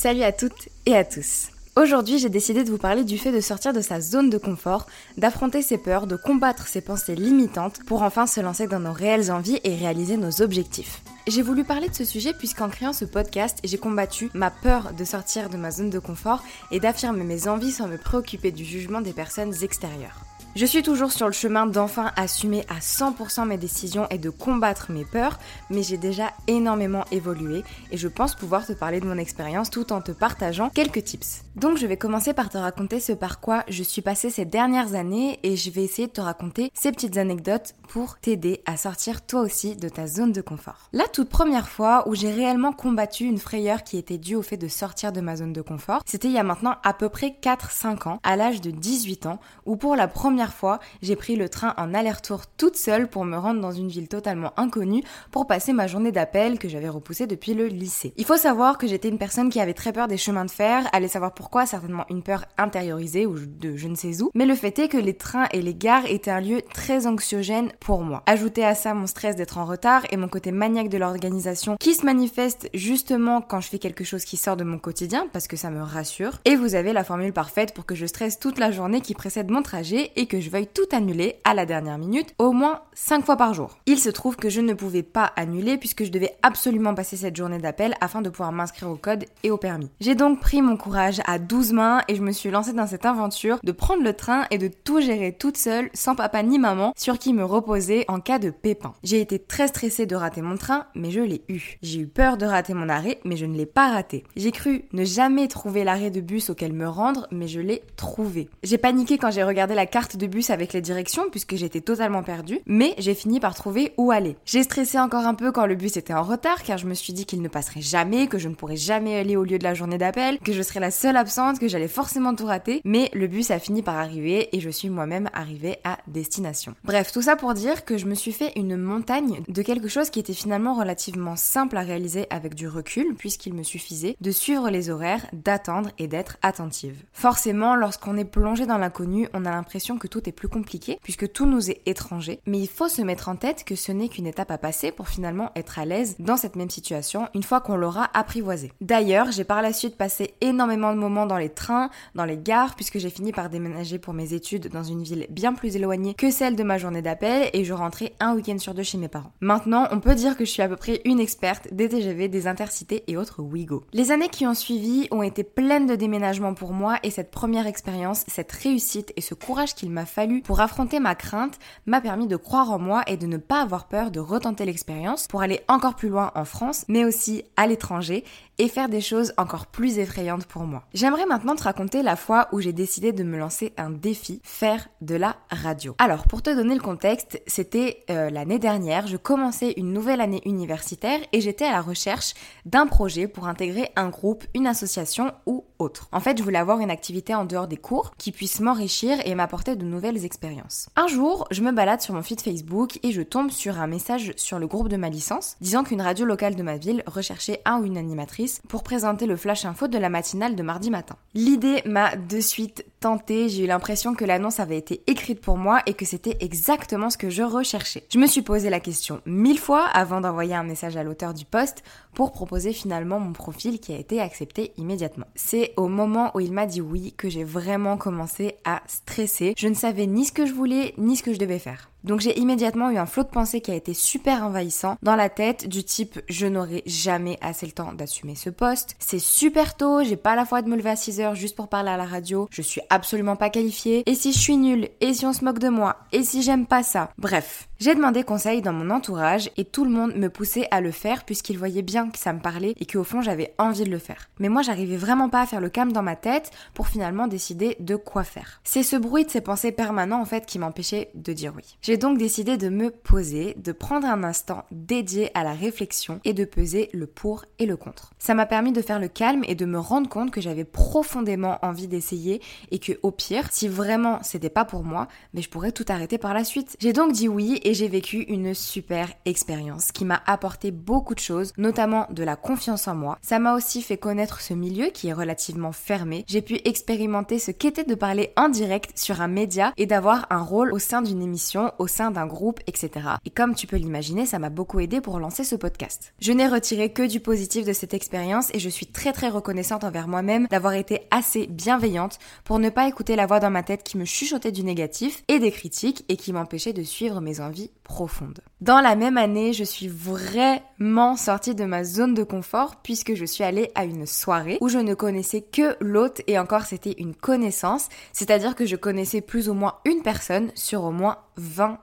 Salut à toutes et à tous. Aujourd'hui, j'ai décidé de vous parler du fait de sortir de sa zone de confort, d'affronter ses peurs, de combattre ses pensées limitantes pour enfin se lancer dans nos réelles envies et réaliser nos objectifs. J'ai voulu parler de ce sujet puisqu'en créant ce podcast, j'ai combattu ma peur de sortir de ma zone de confort et d'affirmer mes envies sans me préoccuper du jugement des personnes extérieures. Je suis toujours sur le chemin d'enfin assumer à 100% mes décisions et de combattre mes peurs, mais j'ai déjà énormément évolué et je pense pouvoir te parler de mon expérience tout en te partageant quelques tips. Donc je vais commencer par te raconter ce par quoi je suis passée ces dernières années et je vais essayer de te raconter ces petites anecdotes pour t'aider à sortir toi aussi de ta zone de confort. La toute première fois où j'ai réellement combattu une frayeur qui était due au fait de sortir de ma zone de confort, c'était il y a maintenant à peu près 4-5 ans, à l'âge de 18 ans, où pour la première fois, j'ai pris le train en aller-retour toute seule pour me rendre dans une ville totalement inconnue pour passer ma journée d'appel que j'avais repoussée depuis le lycée. Il faut savoir que j'étais une personne qui avait très peur des chemins de fer, allez savoir pourquoi, certainement une peur intériorisée ou de je ne sais où, mais le fait est que les trains et les gares étaient un lieu très anxiogène pour moi. Ajouté à ça mon stress d'être en retard et mon côté maniaque de l'organisation qui se manifeste justement quand je fais quelque chose qui sort de mon quotidien parce que ça me rassure. Et vous avez la formule parfaite pour que je stresse toute la journée qui précède mon trajet et que je veuille tout annuler à la dernière minute, au moins 5 fois par jour. Il se trouve que je ne pouvais pas annuler puisque je devais absolument passer cette journée d'appel afin de pouvoir m'inscrire au code et au permis. J'ai donc pris mon courage à 12 mains et je me suis lancée dans cette aventure de prendre le train et de tout gérer toute seule, sans papa ni maman, sur qui me reposer en cas de pépin. J'ai été très stressée de rater mon train, mais je l'ai eu. J'ai eu peur de rater mon arrêt, mais je ne l'ai pas raté. J'ai cru ne jamais trouver l'arrêt de bus auquel me rendre, mais je l'ai trouvé. J'ai paniqué quand j'ai regardé la carte de bus avec les directions puisque j'étais totalement perdue, mais j'ai fini par trouver où aller. J'ai stressé encore un peu quand le bus était en retard car je me suis dit qu'il ne passerait jamais, que je ne pourrais jamais aller au lieu de la journée d'appel, que je serais la seule absente, que j'allais forcément tout rater, mais le bus a fini par arriver et je suis moi-même arrivée à destination. Bref, tout ça pour dire que je me suis fait une montagne de quelque chose qui était finalement relativement simple à réaliser avec du recul puisqu'il me suffisait de suivre les horaires, d'attendre et d'être attentive. Forcément, lorsqu'on est plongé dans l'inconnu, on a l'impression que tout est plus compliqué puisque tout nous est étranger, mais il faut se mettre en tête que ce n'est qu'une étape à passer pour finalement être à l'aise dans cette même situation une fois qu'on l'aura apprivoisée. D'ailleurs, j'ai par la suite passé énormément de moments dans les trains, dans les gares, puisque j'ai fini par déménager pour mes études dans une ville bien plus éloignée que celle de ma journée d'appel et je rentrais un week-end sur deux chez mes parents. Maintenant, on peut dire que je suis à peu près une experte des TGV, des intercités et autres Wigo. Les années qui ont suivi ont été pleines de déménagements pour moi et cette première expérience, cette réussite et ce courage qu'il m'a fallu pour affronter ma crainte m'a permis de croire en moi et de ne pas avoir peur de retenter l'expérience pour aller encore plus loin en France, mais aussi à l'étranger et faire des choses encore plus effrayantes pour moi. J'aimerais maintenant te raconter la fois où j'ai décidé de me lancer un défi, faire de la radio. Alors pour te donner le contexte, c'était euh, l'année dernière, je commençais une nouvelle année universitaire et j'étais à la recherche d'un projet pour intégrer un groupe, une association ou autre. En fait, je voulais avoir une activité en dehors des cours qui puisse m'enrichir et m'apporter de nouvelles expériences. Un jour, je me balade sur mon feed Facebook et je tombe sur un message sur le groupe de ma licence disant qu'une radio locale de ma ville recherchait un ou une animatrice pour présenter le flash info de la matinale de mardi matin. L'idée m'a de suite tentée, j'ai eu l'impression que l'annonce avait été écrite pour moi et que c'était exactement ce que je recherchais. Je me suis posé la question mille fois avant d'envoyer un message à l'auteur du poste pour proposer finalement mon profil qui a été accepté immédiatement. C'est au moment où il m'a dit oui que j'ai vraiment commencé à stresser. Je ne savais ni ce que je voulais ni ce que je devais faire. Donc j'ai immédiatement eu un flot de pensée qui a été super envahissant dans la tête du type je n'aurai jamais assez le temps d'assumer ce poste, c'est super tôt, j'ai pas la foi de me lever à 6 heures juste pour parler à la radio, je suis absolument pas qualifiée, et si je suis nulle, et si on se moque de moi, et si j'aime pas ça, bref. J'ai demandé conseil dans mon entourage et tout le monde me poussait à le faire puisqu'il voyait bien que ça me parlait et qu'au fond j'avais envie de le faire. Mais moi j'arrivais vraiment pas à faire le calme dans ma tête pour finalement décider de quoi faire. C'est ce bruit de ces pensées permanents en fait qui m'empêchait de dire oui. Donc décidé de me poser, de prendre un instant dédié à la réflexion et de peser le pour et le contre. Ça m'a permis de faire le calme et de me rendre compte que j'avais profondément envie d'essayer et que au pire, si vraiment c'était pas pour moi, mais je pourrais tout arrêter par la suite. J'ai donc dit oui et j'ai vécu une super expérience qui m'a apporté beaucoup de choses, notamment de la confiance en moi. Ça m'a aussi fait connaître ce milieu qui est relativement fermé. J'ai pu expérimenter ce qu'était de parler en direct sur un média et d'avoir un rôle au sein d'une émission, au sein d'un groupe, etc. Et comme tu peux l'imaginer, ça m'a beaucoup aidé pour lancer ce podcast. Je n'ai retiré que du positif de cette expérience et je suis très très reconnaissante envers moi-même d'avoir été assez bienveillante pour ne pas écouter la voix dans ma tête qui me chuchotait du négatif et des critiques et qui m'empêchait de suivre mes envies profonde. Dans la même année, je suis vraiment sortie de ma zone de confort puisque je suis allée à une soirée où je ne connaissais que l'hôte et encore c'était une connaissance, c'est-à-dire que je connaissais plus ou moins une personne sur au moins 20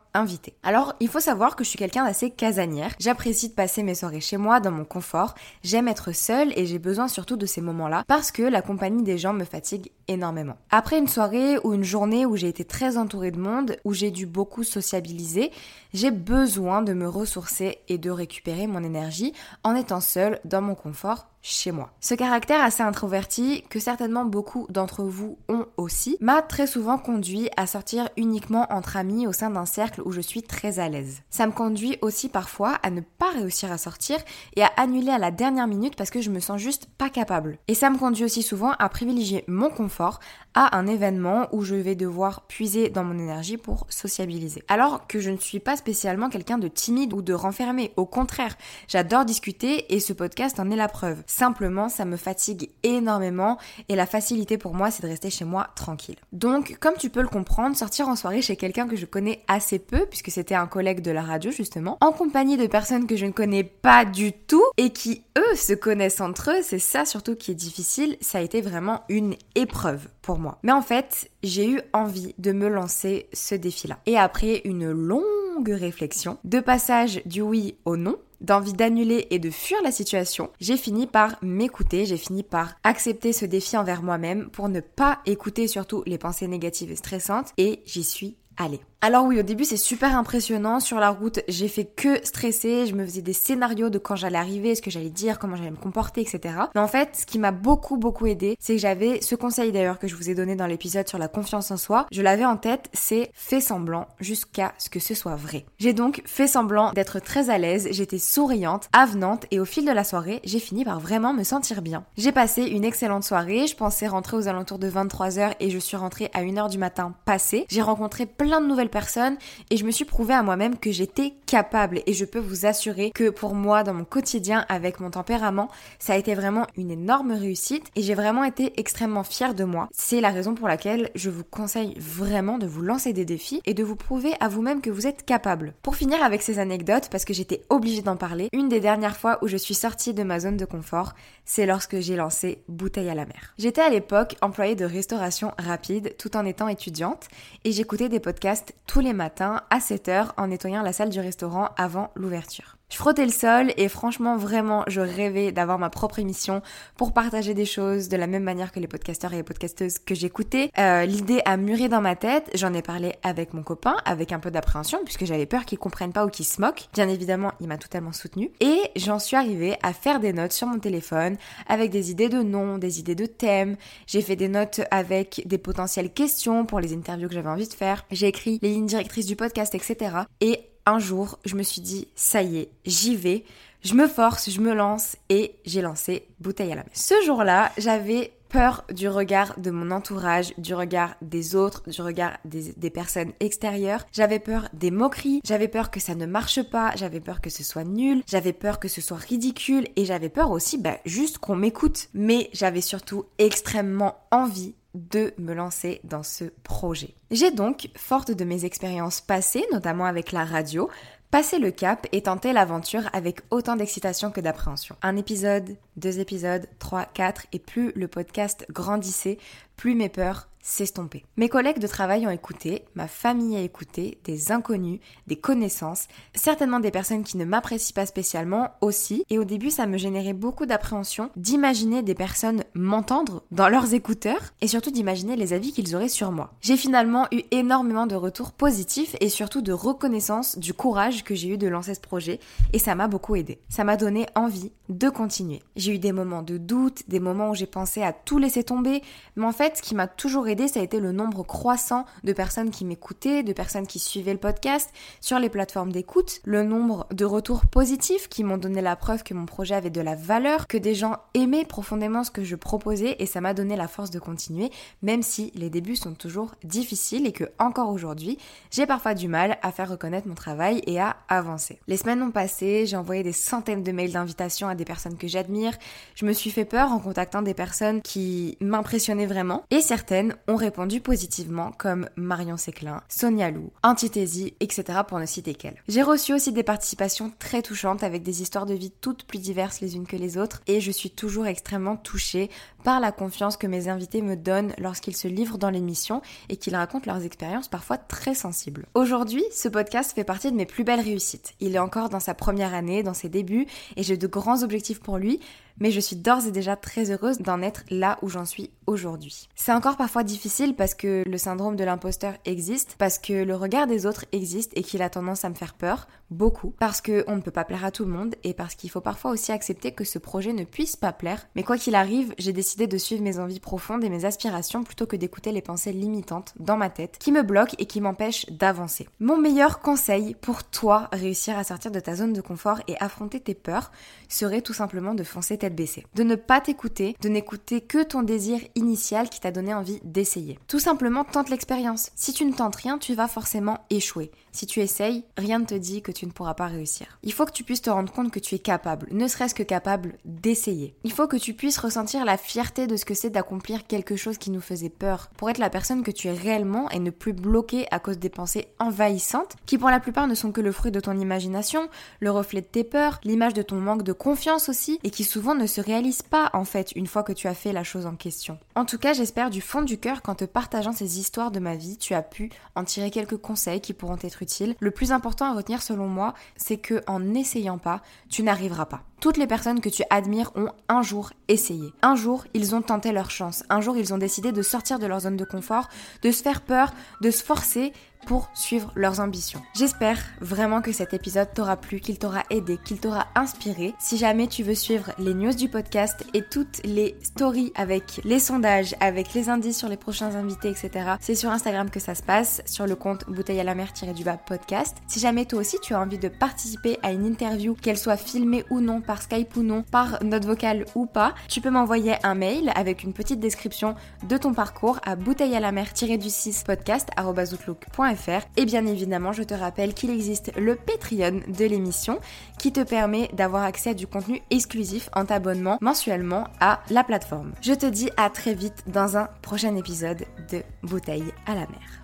Alors, il faut savoir que je suis quelqu'un d'assez casanière. J'apprécie de passer mes soirées chez moi, dans mon confort. J'aime être seule et j'ai besoin surtout de ces moments-là parce que la compagnie des gens me fatigue énormément. Après une soirée ou une journée où j'ai été très entourée de monde, où j'ai dû beaucoup sociabiliser, j'ai besoin de me ressourcer et de récupérer mon énergie en étant seule dans mon confort chez moi. Ce caractère assez introverti, que certainement beaucoup d'entre vous ont aussi, m'a très souvent conduit à sortir uniquement entre amis au sein d'un cercle où je suis très à l'aise. Ça me conduit aussi parfois à ne pas réussir à sortir et à annuler à la dernière minute parce que je me sens juste pas capable. Et ça me conduit aussi souvent à privilégier mon confort à un événement où je vais devoir puiser dans mon énergie pour sociabiliser. Alors que je ne suis pas spécialement quelqu'un de timide ou de renfermé, au contraire, j'adore discuter et ce podcast en est la preuve. Simplement, ça me fatigue énormément et la facilité pour moi, c'est de rester chez moi tranquille. Donc, comme tu peux le comprendre, sortir en soirée chez quelqu'un que je connais assez peu, puisque c'était un collègue de la radio justement, en compagnie de personnes que je ne connais pas du tout et qui eux se connaissent entre eux, c'est ça surtout qui est difficile, ça a été vraiment une épreuve pour moi. Mais en fait, j'ai eu envie de me lancer ce défi-là. Et après une longue réflexion, de passage du oui au non, d'envie d'annuler et de fuir la situation, j'ai fini par m'écouter, j'ai fini par accepter ce défi envers moi-même pour ne pas écouter surtout les pensées négatives et stressantes et j'y suis allée. Alors oui, au début c'est super impressionnant. Sur la route, j'ai fait que stresser. Je me faisais des scénarios de quand j'allais arriver, ce que j'allais dire, comment j'allais me comporter, etc. Mais en fait, ce qui m'a beaucoup beaucoup aidé, c'est que j'avais ce conseil d'ailleurs que je vous ai donné dans l'épisode sur la confiance en soi. Je l'avais en tête, c'est fais semblant jusqu'à ce que ce soit vrai. J'ai donc fait semblant d'être très à l'aise. J'étais souriante, avenante et au fil de la soirée, j'ai fini par vraiment me sentir bien. J'ai passé une excellente soirée. Je pensais rentrer aux alentours de 23h et je suis rentrée à 1h du matin passé. J'ai rencontré plein de nouvelles personne et je me suis prouvé à moi-même que j'étais capable et je peux vous assurer que pour moi dans mon quotidien avec mon tempérament ça a été vraiment une énorme réussite et j'ai vraiment été extrêmement fière de moi. C'est la raison pour laquelle je vous conseille vraiment de vous lancer des défis et de vous prouver à vous-même que vous êtes capable. Pour finir avec ces anecdotes parce que j'étais obligée d'en parler, une des dernières fois où je suis sortie de ma zone de confort, c'est lorsque j'ai lancé Bouteille à la mer. J'étais à l'époque employée de restauration rapide tout en étant étudiante et j'écoutais des podcasts tous les matins à 7h en nettoyant la salle du restaurant avant l'ouverture. Je frottais le sol et franchement vraiment je rêvais d'avoir ma propre émission pour partager des choses de la même manière que les podcasteurs et les podcasteuses que j'écoutais. Euh, L'idée a mûri dans ma tête, j'en ai parlé avec mon copain avec un peu d'appréhension puisque j'avais peur qu'il comprenne pas ou qu'il se moque. Bien évidemment il m'a totalement soutenu et j'en suis arrivée à faire des notes sur mon téléphone avec des idées de noms, des idées de thèmes. J'ai fait des notes avec des potentielles questions pour les interviews que j'avais envie de faire. J'ai écrit les lignes directrices du podcast etc. Et un jour, je me suis dit, ça y est, j'y vais, je me force, je me lance et j'ai lancé Bouteille à la mer. Ce jour-là, j'avais peur du regard de mon entourage, du regard des autres, du regard des, personnes extérieures. J'avais peur des moqueries, j'avais peur que ça ne marche pas, j'avais peur que ce soit nul, j'avais peur que ce soit ridicule et j'avais peur aussi bah, juste qu'on m'écoute. Mais j'avais surtout extrêmement envie de me lancer dans ce projet. J'ai donc, forte de mes expériences passées, notamment avec la radio, passé le cap et tenté l'aventure avec autant d'excitation que d'appréhension. Un épisode, deux épisodes, trois, quatre, et plus le podcast grandissait, plus mes peurs s'estomper. Mes collègues de travail ont écouté, ma famille a écouté, des inconnus, des connaissances, certainement des personnes qui ne m'apprécient pas spécialement aussi, et au début ça me générait beaucoup d'appréhension d'imaginer des personnes m'entendre dans leurs écouteurs, et surtout d'imaginer les avis qu'ils auraient sur moi. J'ai finalement eu énormément de retours positifs et surtout de reconnaissance du courage que j'ai eu de lancer ce projet, et ça m'a beaucoup aidé. Ça m'a donné envie de continuer. J'ai eu des moments de doute, des moments où j'ai pensé à tout laisser tomber, mais en fait ce qui m'a toujours aidé ça a été le nombre croissant de personnes qui m'écoutaient, de personnes qui suivaient le podcast sur les plateformes d'écoute, le nombre de retours positifs qui m'ont donné la preuve que mon projet avait de la valeur, que des gens aimaient profondément ce que je proposais et ça m'a donné la force de continuer, même si les débuts sont toujours difficiles et que encore aujourd'hui, j'ai parfois du mal à faire reconnaître mon travail et à avancer. Les semaines ont passé, j'ai envoyé des centaines de mails d'invitation à des personnes que j'admire, je me suis fait peur en contactant des personnes qui m'impressionnaient vraiment et certaines ont répondu positivement comme Marion Séclin, Sonia Lou, Antithésie, etc. pour ne citer qu'elle. J'ai reçu aussi des participations très touchantes avec des histoires de vie toutes plus diverses les unes que les autres et je suis toujours extrêmement touchée par la confiance que mes invités me donnent lorsqu'ils se livrent dans l'émission et qu'ils racontent leurs expériences parfois très sensibles. Aujourd'hui, ce podcast fait partie de mes plus belles réussites. Il est encore dans sa première année, dans ses débuts et j'ai de grands objectifs pour lui, mais je suis d'ores et déjà très heureuse d'en être là où j'en suis aujourd'hui. C'est encore parfois difficile parce que le syndrome de l'imposteur existe, parce que le regard des autres existe et qu'il a tendance à me faire peur, beaucoup, parce qu'on ne peut pas plaire à tout le monde et parce qu'il faut parfois aussi accepter que ce projet ne puisse pas plaire. Mais quoi qu'il arrive, j'ai décidé de suivre mes envies profondes et mes aspirations plutôt que d'écouter les pensées limitantes dans ma tête qui me bloquent et qui m'empêchent d'avancer. Mon meilleur conseil pour toi réussir à sortir de ta zone de confort et affronter tes peurs serait tout simplement de foncer baisser. De ne pas t'écouter, de n'écouter que ton désir initial qui t'a donné envie d'essayer. Tout simplement tente l'expérience. Si tu ne tentes rien, tu vas forcément échouer. Si tu essayes, rien ne te dit que tu ne pourras pas réussir. Il faut que tu puisses te rendre compte que tu es capable, ne serait-ce que capable d'essayer. Il faut que tu puisses ressentir la fierté de ce que c'est d'accomplir quelque chose qui nous faisait peur, pour être la personne que tu es réellement et ne plus bloquer à cause des pensées envahissantes, qui pour la plupart ne sont que le fruit de ton imagination, le reflet de tes peurs, l'image de ton manque de confiance aussi, et qui souvent ne se réalise pas en fait une fois que tu as fait la chose en question. En tout cas, j'espère du fond du cœur qu'en te partageant ces histoires de ma vie, tu as pu en tirer quelques conseils qui pourront être Le plus important à retenir selon moi, c'est que en n'essayant pas, tu n'arriveras pas. Toutes les personnes que tu admires ont un jour essayé. Un jour, ils ont tenté leur chance. Un jour, ils ont décidé de sortir de leur zone de confort, de se faire peur, de se forcer pour suivre leurs ambitions. J'espère vraiment que cet épisode t'aura plu, qu'il t'aura aidé, qu'il t'aura inspiré. Si jamais tu veux suivre les news du podcast et toutes les stories avec les sondages, avec les indices sur les prochains invités, etc., c'est sur Instagram que ça se passe, sur le compte bouteille à la mer du bas podcast. Si jamais toi aussi tu as envie de participer à une interview, qu'elle soit filmée ou non, par Skype ou non, par note vocale ou pas, tu peux m'envoyer un mail avec une petite description de ton parcours à bouteille à la mer du 6 podcast.outlook.fr et bien évidemment, je te rappelle qu'il existe le Patreon de l'émission qui te permet d'avoir accès à du contenu exclusif en t'abonnement mensuellement à la plateforme. Je te dis à très vite dans un prochain épisode de Bouteille à la mer.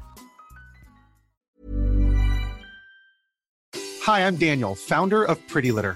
Hi, I'm Daniel, founder of Pretty Litter.